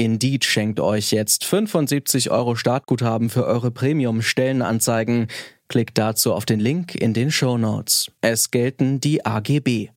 Indeed schenkt euch jetzt 75 Euro Startguthaben für eure Premium-Stellenanzeigen. Klickt dazu auf den Link in den Show Notes. Es gelten die AGB.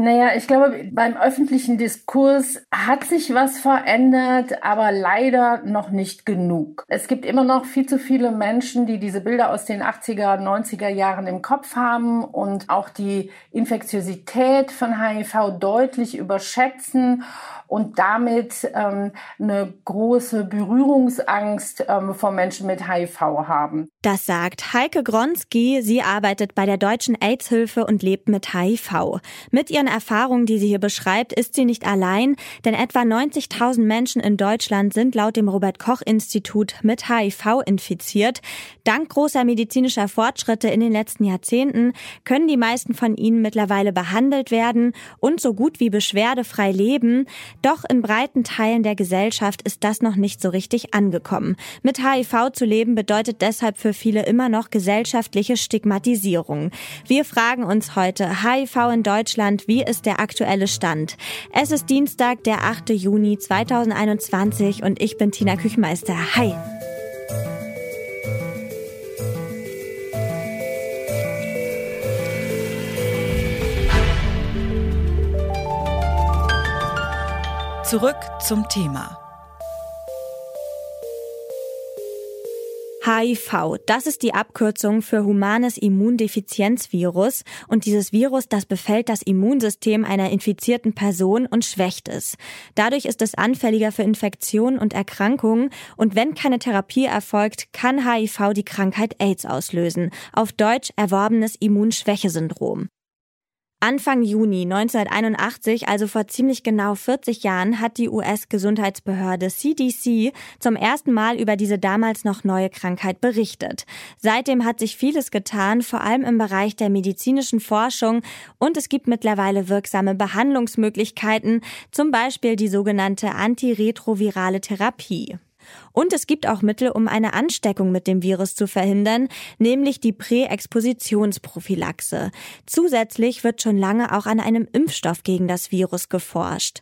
Naja, ich glaube, beim öffentlichen Diskurs hat sich was verändert, aber leider noch nicht genug. Es gibt immer noch viel zu viele Menschen, die diese Bilder aus den 80er, 90er Jahren im Kopf haben und auch die Infektiosität von HIV deutlich überschätzen und damit ähm, eine große Berührungsangst ähm, vor Menschen mit HIV haben. Das sagt Heike Gronski. Sie arbeitet bei der Deutschen AIDS-Hilfe und lebt mit HIV. Mit ihren Erfahrungen, die sie hier beschreibt, ist sie nicht allein, denn etwa 90.000 Menschen in Deutschland sind laut dem Robert Koch Institut mit HIV infiziert. Dank großer medizinischer Fortschritte in den letzten Jahrzehnten können die meisten von ihnen mittlerweile behandelt werden und so gut wie beschwerdefrei leben. Doch in breiten Teilen der Gesellschaft ist das noch nicht so richtig angekommen. Mit HIV zu leben bedeutet deshalb für viele immer noch gesellschaftliche Stigmatisierung. Wir fragen uns heute, HIV in Deutschland, wie ist der aktuelle Stand? Es ist Dienstag, der 8. Juni 2021 und ich bin Tina Küchmeister. Hi! Zurück zum Thema. HIV, das ist die Abkürzung für humanes Immundefizienzvirus und dieses Virus, das befällt das Immunsystem einer infizierten Person und schwächt es. Dadurch ist es anfälliger für Infektionen und Erkrankungen und wenn keine Therapie erfolgt, kann HIV die Krankheit AIDS auslösen, auf Deutsch erworbenes Immunschwächesyndrom. Anfang Juni 1981, also vor ziemlich genau 40 Jahren, hat die US-Gesundheitsbehörde CDC zum ersten Mal über diese damals noch neue Krankheit berichtet. Seitdem hat sich vieles getan, vor allem im Bereich der medizinischen Forschung und es gibt mittlerweile wirksame Behandlungsmöglichkeiten, zum Beispiel die sogenannte antiretrovirale Therapie. Und es gibt auch Mittel, um eine Ansteckung mit dem Virus zu verhindern, nämlich die Präexpositionsprophylaxe. Zusätzlich wird schon lange auch an einem Impfstoff gegen das Virus geforscht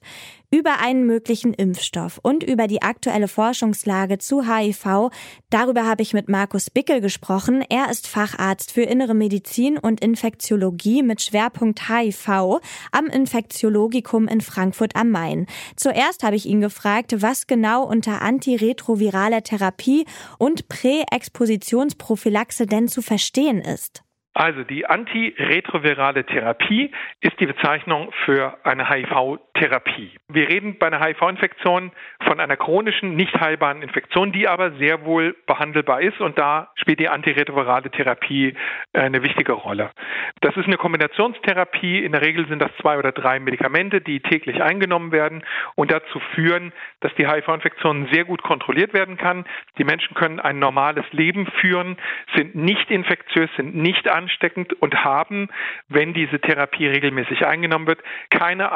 über einen möglichen Impfstoff und über die aktuelle Forschungslage zu HIV. Darüber habe ich mit Markus Bickel gesprochen. Er ist Facharzt für Innere Medizin und Infektiologie mit Schwerpunkt HIV am Infektiologikum in Frankfurt am Main. Zuerst habe ich ihn gefragt, was genau unter antiretroviraler Therapie und Präexpositionsprophylaxe denn zu verstehen ist. Also die antiretrovirale Therapie ist die Bezeichnung für eine HIV-Therapie. Wir reden bei einer HIV-Infektion von einer chronischen, nicht heilbaren Infektion, die aber sehr wohl behandelbar ist und da spielt die antiretrovirale Therapie äh, eine wichtige Rolle. Das ist eine Kombinationstherapie. In der Regel sind das zwei oder drei Medikamente, die täglich eingenommen werden und dazu führen, dass die HIV-Infektion sehr gut kontrolliert werden kann. Die Menschen können ein normales Leben führen, sind nicht infektiös, sind nicht an ansteckend und haben, wenn diese Therapie regelmäßig eingenommen wird, keine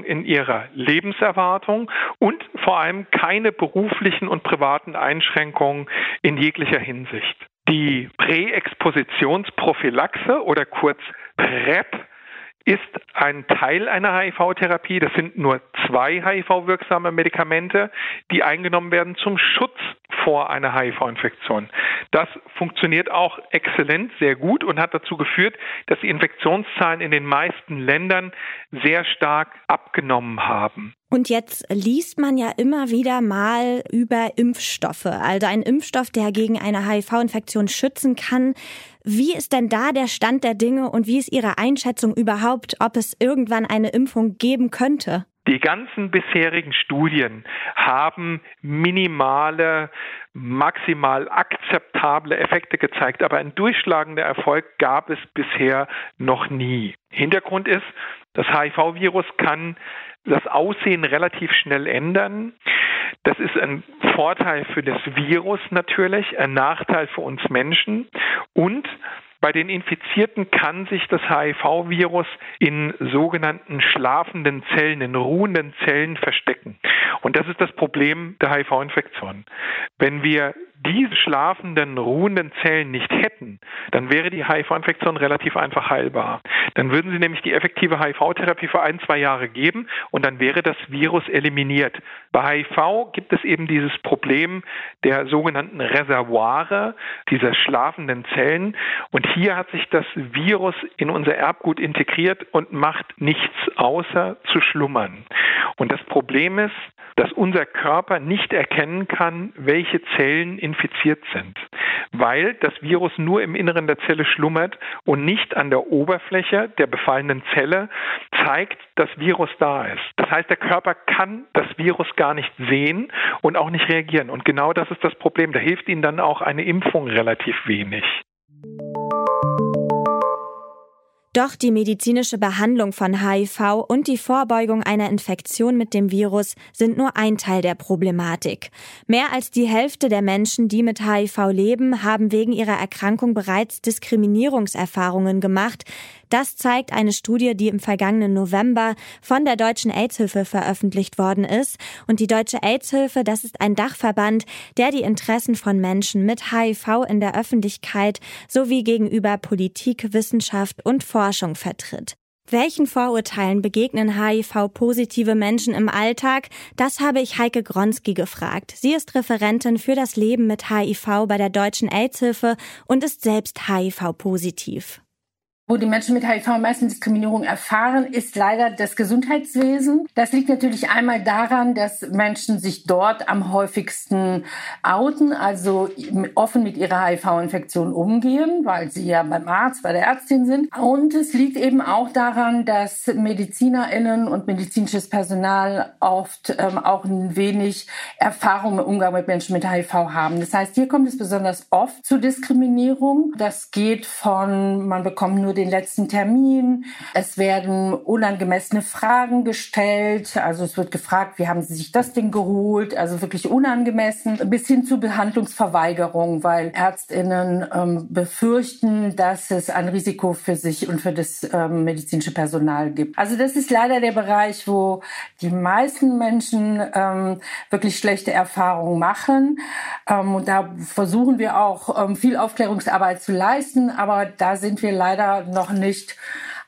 Einschränkung in ihrer Lebenserwartung und vor allem keine beruflichen und privaten Einschränkungen in jeglicher Hinsicht. Die Präexpositionsprophylaxe oder kurz PrEP ist ein Teil einer HIV-Therapie. Das sind nur zwei HIV-wirksame Medikamente, die eingenommen werden zum Schutz vor einer HIV-Infektion. Das funktioniert auch exzellent, sehr gut und hat dazu geführt, dass die Infektionszahlen in den meisten Ländern sehr stark abgenommen haben. Und jetzt liest man ja immer wieder mal über Impfstoffe, also ein Impfstoff, der gegen eine HIV-Infektion schützen kann. Wie ist denn da der Stand der Dinge und wie ist Ihre Einschätzung überhaupt, ob es irgendwann eine Impfung geben könnte? Die ganzen bisherigen Studien haben minimale, maximal akzeptable Effekte gezeigt, aber ein durchschlagender Erfolg gab es bisher noch nie. Hintergrund ist, das HIV-Virus kann das Aussehen relativ schnell ändern. Das ist ein Vorteil für das Virus natürlich, ein Nachteil für uns Menschen und bei den Infizierten kann sich das HIV-Virus in sogenannten schlafenden Zellen, in ruhenden Zellen verstecken. Und das ist das Problem der HIV-Infektion. Wenn wir diese schlafenden, ruhenden Zellen nicht hätten, dann wäre die HIV-Infektion relativ einfach heilbar. Dann würden sie nämlich die effektive HIV-Therapie für ein, zwei Jahre geben und dann wäre das Virus eliminiert. Bei HIV gibt es eben dieses Problem der sogenannten Reservoire, dieser schlafenden Zellen. Und hier hat sich das Virus in unser Erbgut integriert und macht nichts außer zu schlummern. Und das Problem ist, dass unser Körper nicht erkennen kann, welche Zellen infiziert sind, weil das Virus nur im Inneren der Zelle schlummert und nicht an der Oberfläche der befallenen Zelle zeigt, dass Virus da ist. Das heißt, der Körper kann das Virus gar nicht sehen und auch nicht reagieren. Und genau das ist das Problem. Da hilft ihnen dann auch eine Impfung relativ wenig. Doch die medizinische Behandlung von HIV und die Vorbeugung einer Infektion mit dem Virus sind nur ein Teil der Problematik. Mehr als die Hälfte der Menschen, die mit HIV leben, haben wegen ihrer Erkrankung bereits Diskriminierungserfahrungen gemacht. Das zeigt eine Studie, die im vergangenen November von der Deutschen AIDS-Hilfe veröffentlicht worden ist. Und die Deutsche AIDS-Hilfe, das ist ein Dachverband, der die Interessen von Menschen mit HIV in der Öffentlichkeit sowie gegenüber Politik, Wissenschaft und Forschung vertritt. Welchen Vorurteilen begegnen HIV-positive Menschen im Alltag? Das habe ich Heike Gronski gefragt. Sie ist Referentin für das Leben mit HIV bei der Deutschen AIDS-Hilfe und ist selbst HIV-positiv wo die Menschen mit HIV am meisten Diskriminierung erfahren, ist leider das Gesundheitswesen. Das liegt natürlich einmal daran, dass Menschen sich dort am häufigsten outen, also offen mit ihrer HIV-Infektion umgehen, weil sie ja beim Arzt, bei der Ärztin sind. Und es liegt eben auch daran, dass MedizinerInnen und medizinisches Personal oft ähm, auch ein wenig Erfahrung im Umgang mit Menschen mit HIV haben. Das heißt, hier kommt es besonders oft zu Diskriminierung. Das geht von, man bekommt nur den letzten Termin. Es werden unangemessene Fragen gestellt. Also es wird gefragt, wie haben Sie sich das Ding geholt? Also wirklich unangemessen. Bis hin zu Behandlungsverweigerung, weil Ärztinnen ähm, befürchten, dass es ein Risiko für sich und für das ähm, medizinische Personal gibt. Also das ist leider der Bereich, wo die meisten Menschen ähm, wirklich schlechte Erfahrungen machen. Ähm, und da versuchen wir auch ähm, viel Aufklärungsarbeit zu leisten, aber da sind wir leider noch nicht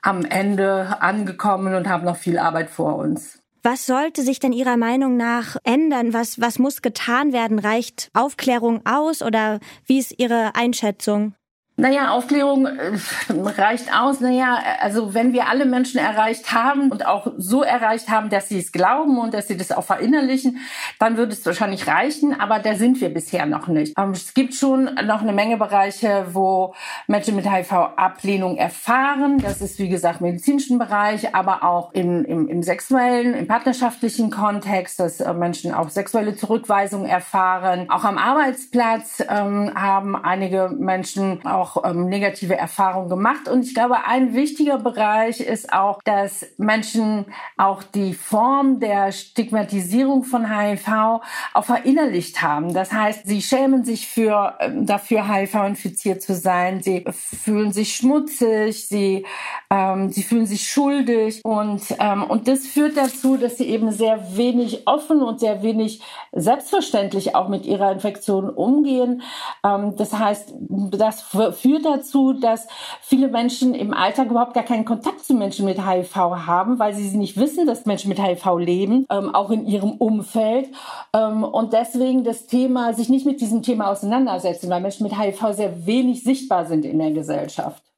am Ende angekommen und haben noch viel Arbeit vor uns. Was sollte sich denn Ihrer Meinung nach ändern? Was, was muss getan werden? Reicht Aufklärung aus oder wie ist Ihre Einschätzung? Naja, Aufklärung äh, reicht aus. Naja, also wenn wir alle Menschen erreicht haben und auch so erreicht haben, dass sie es glauben und dass sie das auch verinnerlichen, dann würde es wahrscheinlich reichen. Aber da sind wir bisher noch nicht. Ähm, es gibt schon noch eine Menge Bereiche, wo Menschen mit HIV Ablehnung erfahren. Das ist, wie gesagt, im medizinischen Bereich, aber auch im, im, im sexuellen, im partnerschaftlichen Kontext, dass äh, Menschen auch sexuelle Zurückweisung erfahren. Auch am Arbeitsplatz ähm, haben einige Menschen auch auch ähm, negative Erfahrungen gemacht. Und ich glaube, ein wichtiger Bereich ist auch, dass Menschen auch die Form der Stigmatisierung von HIV auch verinnerlicht haben. Das heißt, sie schämen sich für, ähm, dafür, HIV-infiziert zu sein. Sie fühlen sich schmutzig, sie, ähm, sie fühlen sich schuldig. Und, ähm, und das führt dazu, dass sie eben sehr wenig offen und sehr wenig selbstverständlich auch mit ihrer Infektion umgehen. Ähm, das heißt, das führt dazu, dass viele Menschen im Alltag überhaupt gar keinen Kontakt zu Menschen mit HIV haben, weil sie nicht wissen, dass Menschen mit HIV leben, ähm, auch in ihrem Umfeld. Ähm, und deswegen das Thema, sich nicht mit diesem Thema auseinandersetzen, weil Menschen mit HIV sehr wenig sichtbar sind in der Gesellschaft.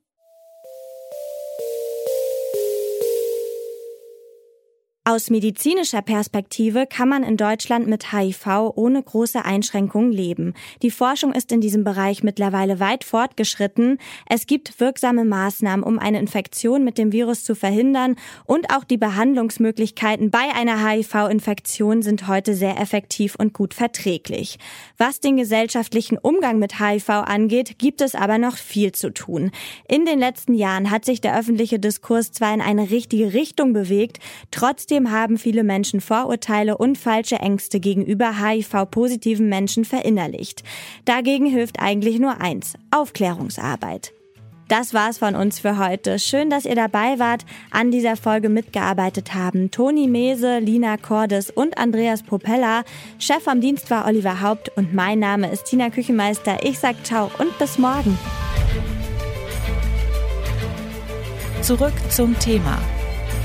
Aus medizinischer Perspektive kann man in Deutschland mit HIV ohne große Einschränkungen leben. Die Forschung ist in diesem Bereich mittlerweile weit fortgeschritten. Es gibt wirksame Maßnahmen, um eine Infektion mit dem Virus zu verhindern und auch die Behandlungsmöglichkeiten bei einer HIV-Infektion sind heute sehr effektiv und gut verträglich. Was den gesellschaftlichen Umgang mit HIV angeht, gibt es aber noch viel zu tun. In den letzten Jahren hat sich der öffentliche Diskurs zwar in eine richtige Richtung bewegt, trotzdem Trotzdem haben viele Menschen Vorurteile und falsche Ängste gegenüber HIV-positiven Menschen verinnerlicht. Dagegen hilft eigentlich nur eins, Aufklärungsarbeit. Das war's von uns für heute. Schön, dass ihr dabei wart, an dieser Folge mitgearbeitet haben. Toni Mese, Lina Cordes und Andreas Propeller. Chef am Dienst war Oliver Haupt und mein Name ist Tina Küchenmeister. Ich sag ciao und bis morgen. Zurück zum Thema